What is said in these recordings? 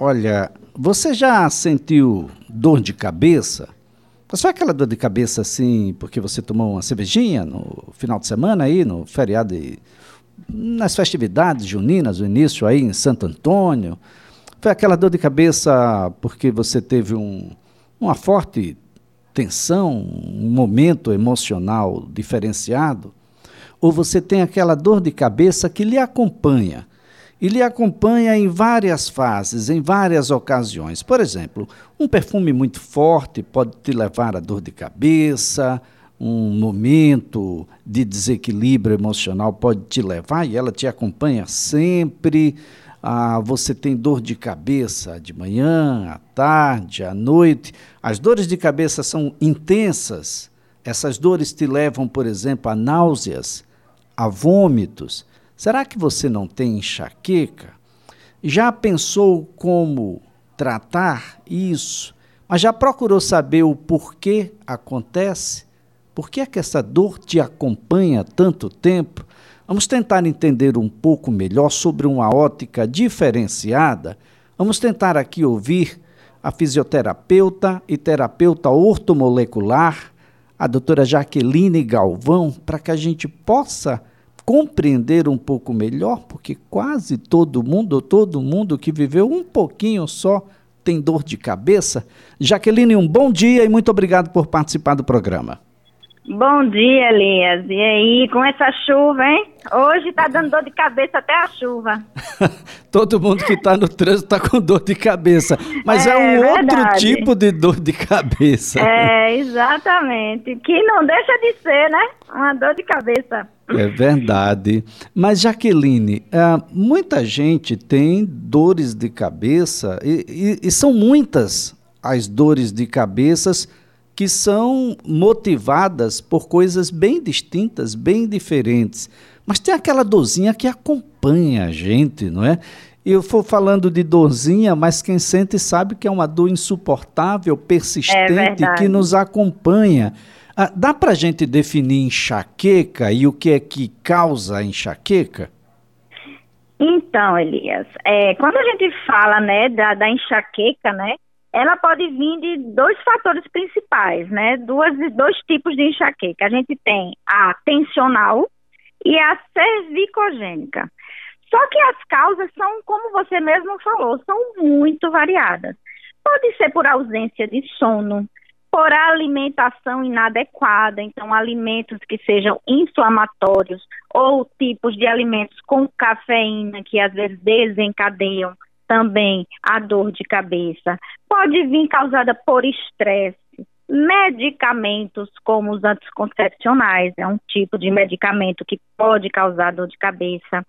Olha, você já sentiu dor de cabeça? Só aquela dor de cabeça assim, porque você tomou uma cervejinha no final de semana aí, no feriado, e, nas festividades juninas, o início aí em Santo Antônio? Foi aquela dor de cabeça porque você teve um, uma forte tensão, um momento emocional diferenciado? Ou você tem aquela dor de cabeça que lhe acompanha? E lhe acompanha em várias fases, em várias ocasiões. Por exemplo, um perfume muito forte pode te levar a dor de cabeça, um momento de desequilíbrio emocional pode te levar e ela te acompanha sempre ah, você tem dor de cabeça de manhã, à tarde, à noite. As dores de cabeça são intensas. Essas dores te levam, por exemplo, a náuseas, a vômitos. Será que você não tem enxaqueca? Já pensou como tratar isso? Mas já procurou saber o porquê acontece? Por que é que essa dor te acompanha tanto tempo? Vamos tentar entender um pouco melhor sobre uma ótica diferenciada. Vamos tentar aqui ouvir a fisioterapeuta e terapeuta ortomolecular, a doutora Jaqueline Galvão, para que a gente possa compreender um pouco melhor, porque quase todo mundo, todo mundo que viveu um pouquinho só tem dor de cabeça. Jaqueline, um bom dia e muito obrigado por participar do programa. Bom dia, Elias. E aí, com essa chuva, hein? Hoje tá dando dor de cabeça até a chuva. Todo mundo que tá no trânsito tá com dor de cabeça. Mas é, é um verdade. outro tipo de dor de cabeça. É, exatamente. Que não deixa de ser, né? Uma dor de cabeça. É verdade. Mas, Jaqueline, uh, muita gente tem dores de cabeça e, e, e são muitas as dores de cabeças que são motivadas por coisas bem distintas, bem diferentes. Mas tem aquela dorzinha que acompanha a gente, não é? Eu vou falando de dorzinha, mas quem sente sabe que é uma dor insuportável, persistente, é que nos acompanha. Ah, dá para a gente definir enxaqueca e o que é que causa a enxaqueca? Então, Elias, é, quando a gente fala né, da, da enxaqueca, né, ela pode vir de dois fatores principais, né? Duas, dois tipos de enxaqueca. A gente tem a tensional e a cervicogênica. Só que as causas são, como você mesmo falou, são muito variadas. Pode ser por ausência de sono, por alimentação inadequada, então alimentos que sejam inflamatórios ou tipos de alimentos com cafeína que às vezes desencadeiam também a dor de cabeça. Pode vir causada por estresse, medicamentos como os anticoncepcionais, é um tipo de medicamento que pode causar dor de cabeça.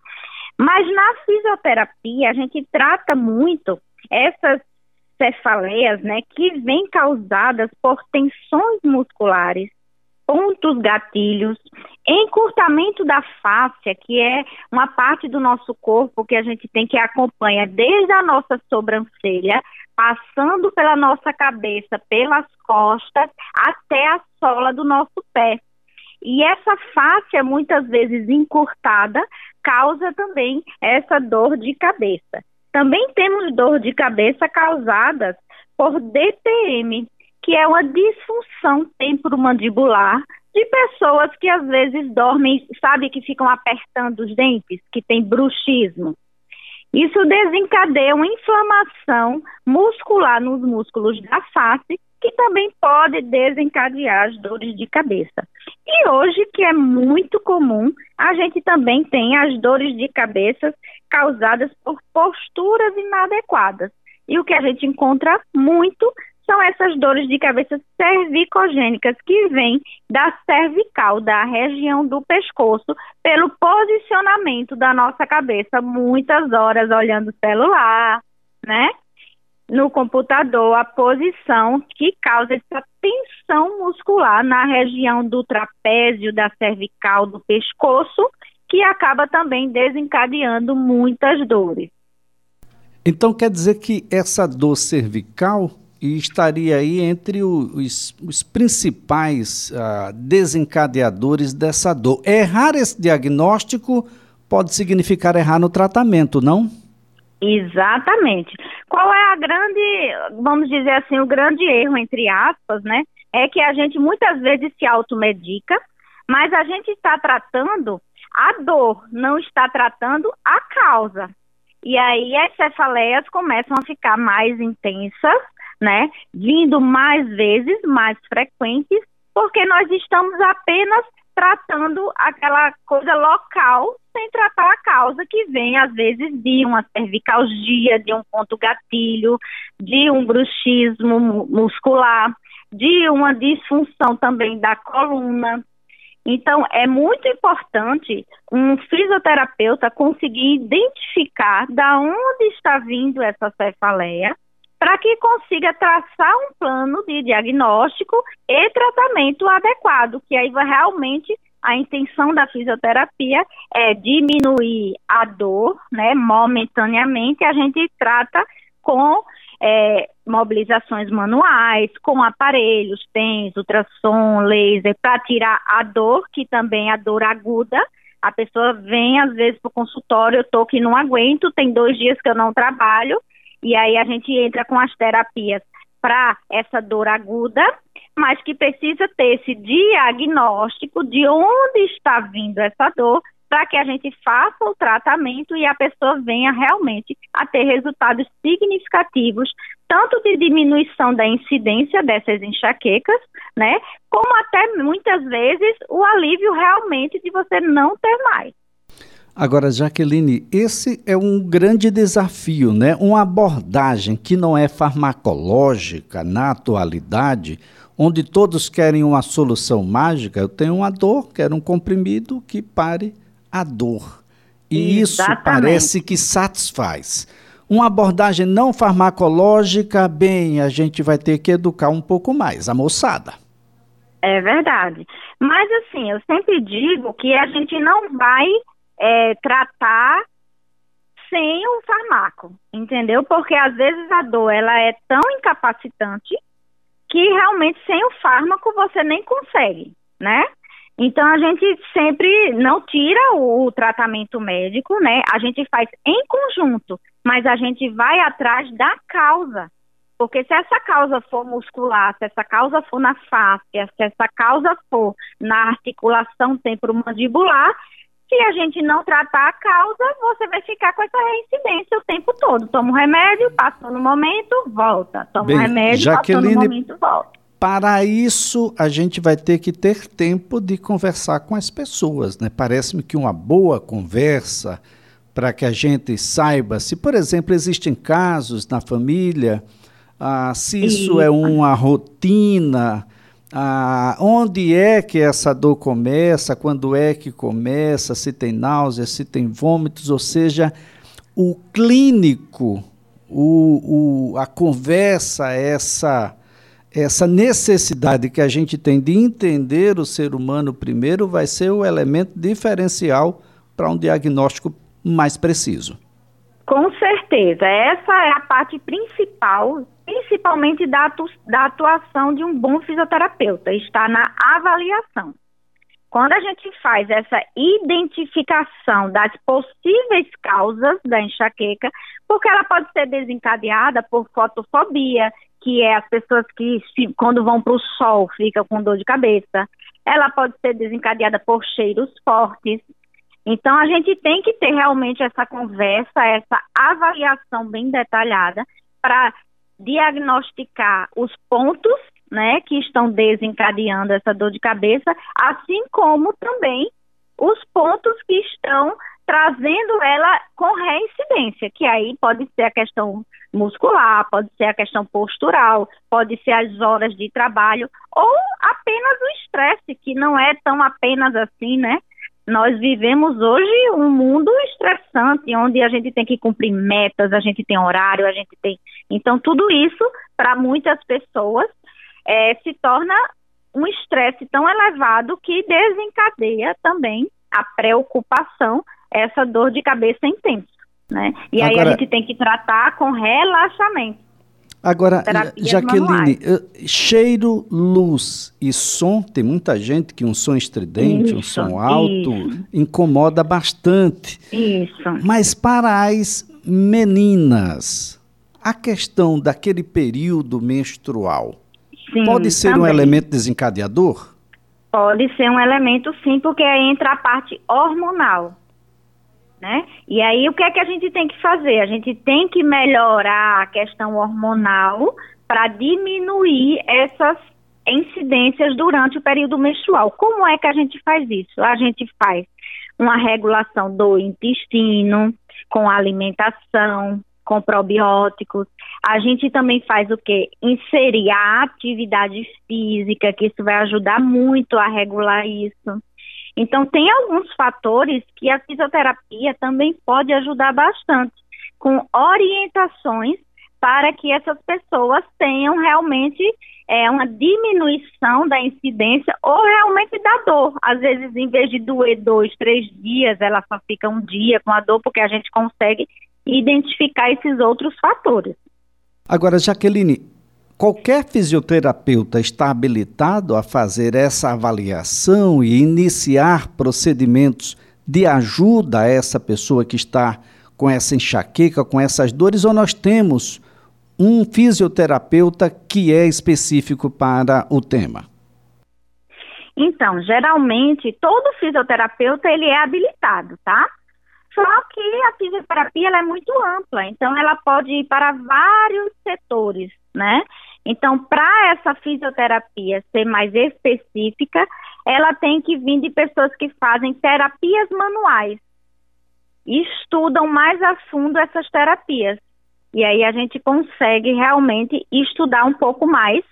Mas na fisioterapia a gente trata muito essas cefaleias, né, que vêm causadas por tensões musculares, pontos gatilhos, encurtamento da face, que é uma parte do nosso corpo que a gente tem que acompanhar desde a nossa sobrancelha, passando pela nossa cabeça, pelas costas, até a sola do nosso pé. E essa face, muitas vezes encurtada, causa também essa dor de cabeça. Também temos dor de cabeça causadas por DTM, que é uma disfunção temporomandibular de pessoas que às vezes dormem, sabe, que ficam apertando os dentes, que tem bruxismo. Isso desencadeia uma inflamação muscular nos músculos da face, que também pode desencadear as dores de cabeça. E hoje, que é muito comum, a gente também tem as dores de cabeça causadas por posturas inadequadas. E o que a gente encontra muito são essas dores de cabeça cervicogênicas que vêm da cervical, da região do pescoço, pelo posicionamento da nossa cabeça, muitas horas olhando o celular, né? No computador, a posição que causa essa tensão muscular na região do trapézio, da cervical, do pescoço, que acaba também desencadeando muitas dores. Então quer dizer que essa dor cervical estaria aí entre os, os principais uh, desencadeadores dessa dor. Errar esse diagnóstico pode significar errar no tratamento, não? Exatamente. Qual é a grande, vamos dizer assim, o grande erro, entre aspas, né? É que a gente muitas vezes se automedica, mas a gente está tratando a dor, não está tratando a causa. E aí as cefaleias começam a ficar mais intensas, né? Vindo mais vezes, mais frequentes, porque nós estamos apenas tratando aquela coisa local sem tratar a causa que vem, às vezes, de uma cervicalgia, de um ponto gatilho, de um bruxismo muscular, de uma disfunção também da coluna. Então, é muito importante um fisioterapeuta conseguir identificar da onde está vindo essa cefaleia para que consiga traçar um plano de diagnóstico e tratamento adequado, que aí vai realmente a intenção da fisioterapia é diminuir a dor, né, momentaneamente, a gente trata com é, mobilizações manuais, com aparelhos, TENS, ultrassom, laser, para tirar a dor, que também é a dor aguda. A pessoa vem, às vezes, para o consultório, eu estou que não aguento, tem dois dias que eu não trabalho, e aí a gente entra com as terapias para essa dor aguda, mas que precisa ter esse diagnóstico de onde está vindo essa dor para que a gente faça o tratamento e a pessoa venha realmente a ter resultados significativos, tanto de diminuição da incidência dessas enxaquecas, né, como até muitas vezes o alívio realmente de você não ter mais. Agora, Jaqueline, esse é um grande desafio, né? Uma abordagem que não é farmacológica na atualidade, onde todos querem uma solução mágica. Eu tenho uma dor, quero um comprimido que pare a dor. E Exatamente. isso parece que satisfaz. Uma abordagem não farmacológica, bem, a gente vai ter que educar um pouco mais a moçada. É verdade. Mas assim, eu sempre digo que a gente não vai é, tratar sem o fármaco, entendeu? Porque às vezes a dor ela é tão incapacitante que realmente sem o fármaco você nem consegue, né? Então a gente sempre não tira o, o, tratamento médico, né? A gente faz em conjunto, mas a gente vai atrás da causa. Porque se essa causa for muscular, se essa causa for na face, se essa causa for na articulação temporomandibular, se a gente não tratar a causa, você vai ficar com essa reincidência o tempo todo. Toma um remédio, passou no momento, volta. Toma Bem, um remédio, Jaqueline, passou no momento, volta. Para isso, a gente vai ter que ter tempo de conversar com as pessoas. Né? Parece-me que uma boa conversa, para que a gente saiba se, por exemplo, existem casos na família, ah, se isso é uma rotina ah, onde é que essa dor começa, quando é que começa, se tem náusea, se tem vômitos, ou seja, o clínico, o, o, a conversa, essa, essa necessidade que a gente tem de entender o ser humano primeiro vai ser o elemento diferencial para um diagnóstico mais preciso. Com certeza, essa é a parte principal principalmente da, da atuação de um bom fisioterapeuta, está na avaliação. Quando a gente faz essa identificação das possíveis causas da enxaqueca, porque ela pode ser desencadeada por fotofobia, que é as pessoas que, quando vão para o sol, ficam com dor de cabeça. Ela pode ser desencadeada por cheiros fortes. Então, a gente tem que ter realmente essa conversa, essa avaliação bem detalhada, para diagnosticar os pontos né, que estão desencadeando essa dor de cabeça, assim como também os pontos que estão trazendo ela com reincidência, que aí pode ser a questão muscular, pode ser a questão postural, pode ser as horas de trabalho, ou apenas o estresse, que não é tão apenas assim, né? Nós vivemos hoje um mundo estressante, onde a gente tem que cumprir metas, a gente tem horário, a gente tem. Então, tudo isso, para muitas pessoas, é, se torna um estresse tão elevado que desencadeia também a preocupação, essa dor de cabeça intensa. Né? E Agora, aí a gente tem que tratar com relaxamento. Agora, Jaqueline, eh, cheiro, luz e som, tem muita gente que um som estridente, isso, um som alto, isso. incomoda bastante. Isso. Mas para as meninas, a questão daquele período menstrual Sim, pode ser também. um elemento desencadeador? Pode ser um elemento sim, porque aí entra a parte hormonal. Né? E aí o que é que a gente tem que fazer? A gente tem que melhorar a questão hormonal para diminuir essas incidências durante o período menstrual. Como é que a gente faz isso? A gente faz uma regulação do intestino, com alimentação, com probióticos. A gente também faz o que? Inserir a atividade física, que isso vai ajudar muito a regular isso. Então, tem alguns fatores que a fisioterapia também pode ajudar bastante, com orientações para que essas pessoas tenham realmente é, uma diminuição da incidência ou realmente da dor. Às vezes, em vez de doer dois, três dias, ela só fica um dia com a dor, porque a gente consegue identificar esses outros fatores. Agora, Jaqueline, qualquer fisioterapeuta está habilitado a fazer essa avaliação e iniciar procedimentos de ajuda a essa pessoa que está com essa enxaqueca, com essas dores, ou nós temos um fisioterapeuta que é específico para o tema? Então, geralmente, todo fisioterapeuta ele é habilitado, tá? Só que a fisioterapia é muito ampla, então ela pode ir para vários setores, né? Então, para essa fisioterapia ser mais específica, ela tem que vir de pessoas que fazem terapias manuais e estudam mais a fundo essas terapias. E aí a gente consegue realmente estudar um pouco mais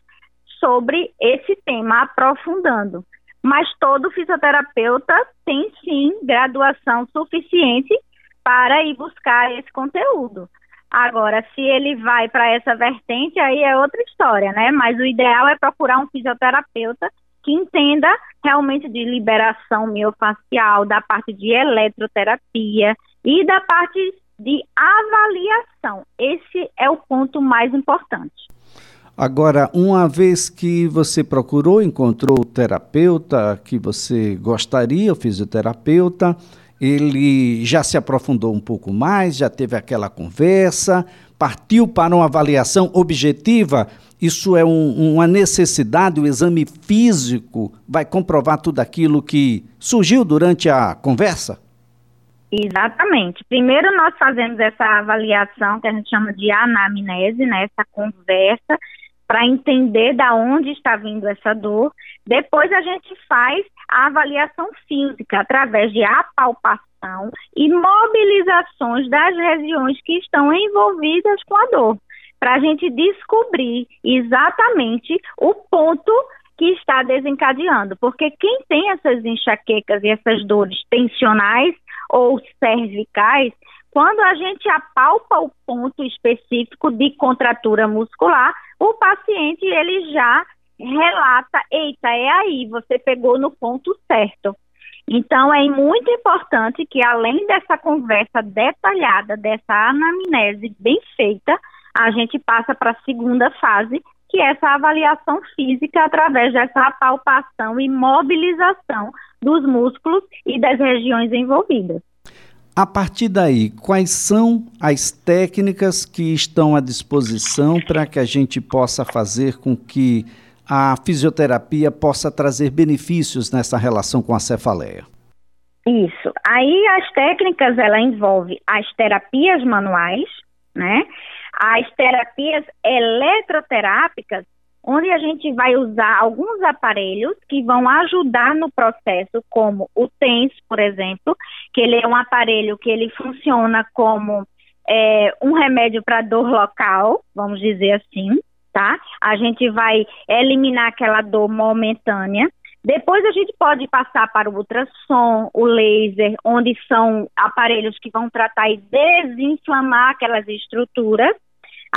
sobre esse tema, aprofundando. Mas todo fisioterapeuta tem sim graduação suficiente para ir buscar esse conteúdo. Agora, se ele vai para essa vertente, aí é outra história, né? Mas o ideal é procurar um fisioterapeuta que entenda realmente de liberação miofacial, da parte de eletroterapia e da parte de avaliação. Esse é o ponto mais importante. Agora, uma vez que você procurou, encontrou o terapeuta que você gostaria, o fisioterapeuta, ele já se aprofundou um pouco mais, já teve aquela conversa, partiu para uma avaliação objetiva. Isso é um, uma necessidade, o exame físico vai comprovar tudo aquilo que surgiu durante a conversa? Exatamente. Primeiro nós fazemos essa avaliação que a gente chama de anamnese, né, essa conversa, para entender da onde está vindo essa dor. Depois a gente faz a avaliação física através de apalpação e mobilizações das regiões que estão envolvidas com a dor, para a gente descobrir exatamente o ponto que está desencadeando, porque quem tem essas enxaquecas e essas dores tensionais ou cervicais, quando a gente apalpa o ponto específico de contratura muscular, o paciente ele já relata, eita, é aí, você pegou no ponto certo. Então é muito importante que além dessa conversa detalhada, dessa anamnese bem feita, a gente passa para a segunda fase, que é essa avaliação física através dessa palpação e mobilização dos músculos e das regiões envolvidas. A partir daí, quais são as técnicas que estão à disposição para que a gente possa fazer com que a fisioterapia possa trazer benefícios nessa relação com a cefaleia? Isso. Aí as técnicas ela envolve as terapias manuais, né? As terapias eletroterápicas onde a gente vai usar alguns aparelhos que vão ajudar no processo, como o TENS, por exemplo, que ele é um aparelho que ele funciona como é, um remédio para dor local, vamos dizer assim, tá? A gente vai eliminar aquela dor momentânea. Depois a gente pode passar para o ultrassom, o laser, onde são aparelhos que vão tratar e desinflamar aquelas estruturas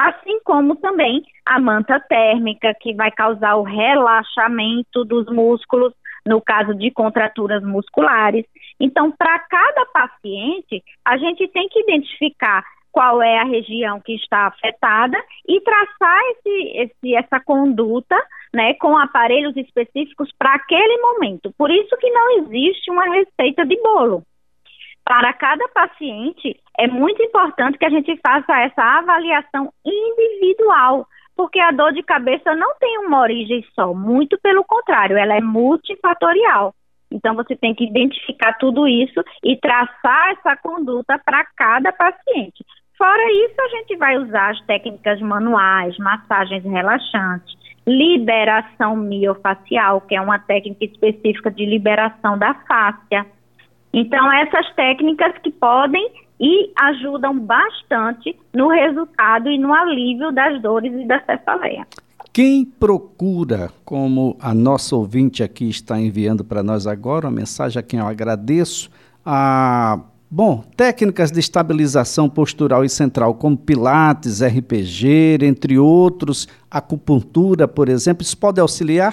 assim como também a manta térmica, que vai causar o relaxamento dos músculos, no caso de contraturas musculares. Então, para cada paciente, a gente tem que identificar qual é a região que está afetada e traçar esse, esse, essa conduta né, com aparelhos específicos para aquele momento. Por isso que não existe uma receita de bolo para cada paciente, é muito importante que a gente faça essa avaliação individual, porque a dor de cabeça não tem uma origem só, muito pelo contrário, ela é multifatorial. Então, você tem que identificar tudo isso e traçar essa conduta para cada paciente. Fora isso, a gente vai usar as técnicas manuais, massagens relaxantes, liberação miofacial, que é uma técnica específica de liberação da fáscia. Então, essas técnicas que podem e ajudam bastante no resultado e no alívio das dores e da cefaleia. Quem procura, como a nossa ouvinte aqui está enviando para nós agora, uma mensagem a quem eu agradeço, a Bom, técnicas de estabilização postural e central, como Pilates, RPG, entre outros, acupuntura, por exemplo, isso pode auxiliar?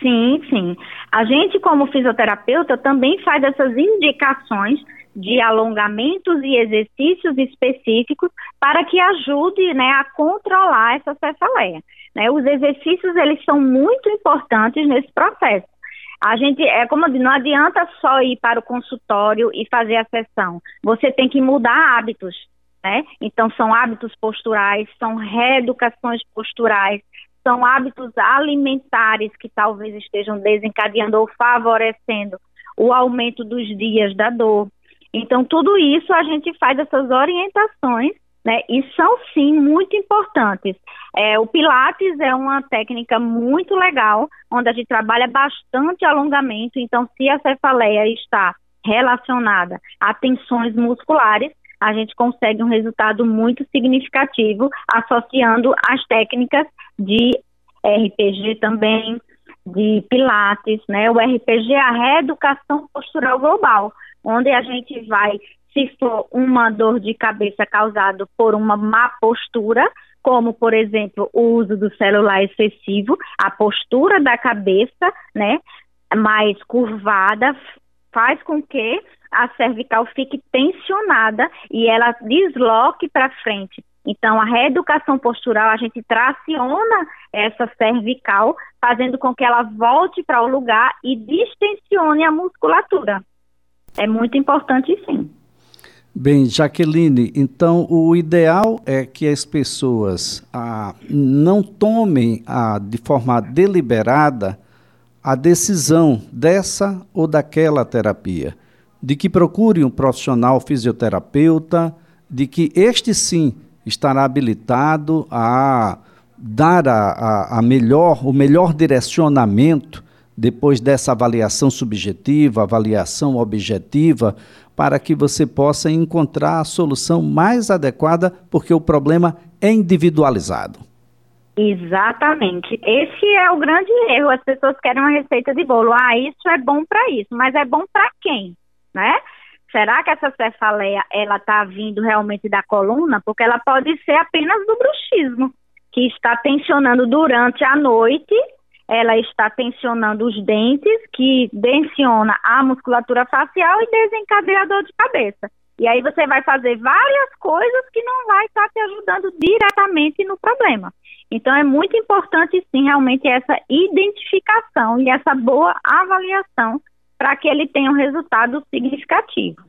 Sim, sim. A gente, como fisioterapeuta, também faz essas indicações de alongamentos e exercícios específicos para que ajude né, a controlar essa cefaleia. Né? Os exercícios eles são muito importantes nesse processo. A gente, é como eu digo, não adianta só ir para o consultório e fazer a sessão. Você tem que mudar hábitos, né? Então, são hábitos posturais, são reeducações posturais, são hábitos alimentares que talvez estejam desencadeando ou favorecendo o aumento dos dias da dor. Então, tudo isso a gente faz essas orientações né? E são sim muito importantes. É, o Pilates é uma técnica muito legal, onde a gente trabalha bastante alongamento. Então, se a cefaleia está relacionada a tensões musculares, a gente consegue um resultado muito significativo associando as técnicas de RPG também, de Pilates, né? O RPG é a reeducação postural global, onde a gente vai se for uma dor de cabeça causada por uma má postura, como por exemplo o uso do celular excessivo, a postura da cabeça, né, mais curvada faz com que a cervical fique tensionada e ela desloque para frente. Então, a reeducação postural, a gente traciona essa cervical, fazendo com que ela volte para o lugar e distensione a musculatura. É muito importante, sim. Bem, Jaqueline, então o ideal é que as pessoas ah, não tomem ah, de forma deliberada a decisão dessa ou daquela terapia, de que procure um profissional fisioterapeuta, de que este sim estará habilitado a dar a, a, a melhor, o melhor direcionamento depois dessa avaliação subjetiva, avaliação objetiva, para que você possa encontrar a solução mais adequada, porque o problema é individualizado. Exatamente. Esse é o grande erro. As pessoas querem uma receita de bolo. Ah, isso é bom para isso, mas é bom para quem, né? Será que essa cefaleia ela está vindo realmente da coluna? Porque ela pode ser apenas do bruxismo, que está tensionando durante a noite ela está tensionando os dentes, que tensiona a musculatura facial e desencadeia a dor de cabeça. E aí você vai fazer várias coisas que não vai estar te ajudando diretamente no problema. Então é muito importante sim realmente essa identificação e essa boa avaliação para que ele tenha um resultado significativo.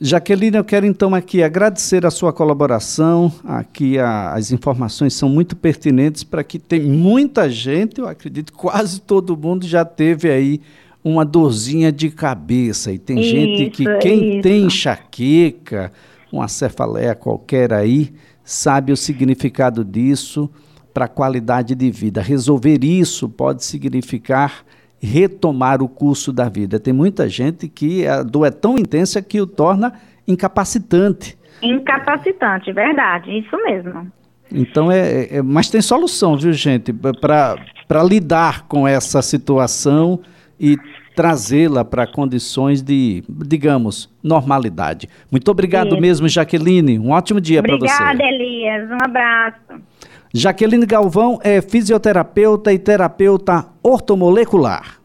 Jaqueline, eu quero então aqui agradecer a sua colaboração. Aqui a, as informações são muito pertinentes para que tem muita gente, eu acredito quase todo mundo já teve aí uma dorzinha de cabeça. E tem isso, gente que quem isso. tem enxaqueca, uma cefaleia qualquer aí, sabe o significado disso para a qualidade de vida. Resolver isso pode significar retomar o curso da vida. Tem muita gente que a dor é tão intensa que o torna incapacitante. Incapacitante, verdade, isso mesmo. Então é, é mas tem solução, viu, gente, para lidar com essa situação e trazê-la para condições de, digamos, normalidade. Muito obrigado Isso. mesmo, Jaqueline. Um ótimo dia para você. Obrigada, Elias. Um abraço. Jaqueline Galvão é fisioterapeuta e terapeuta ortomolecular.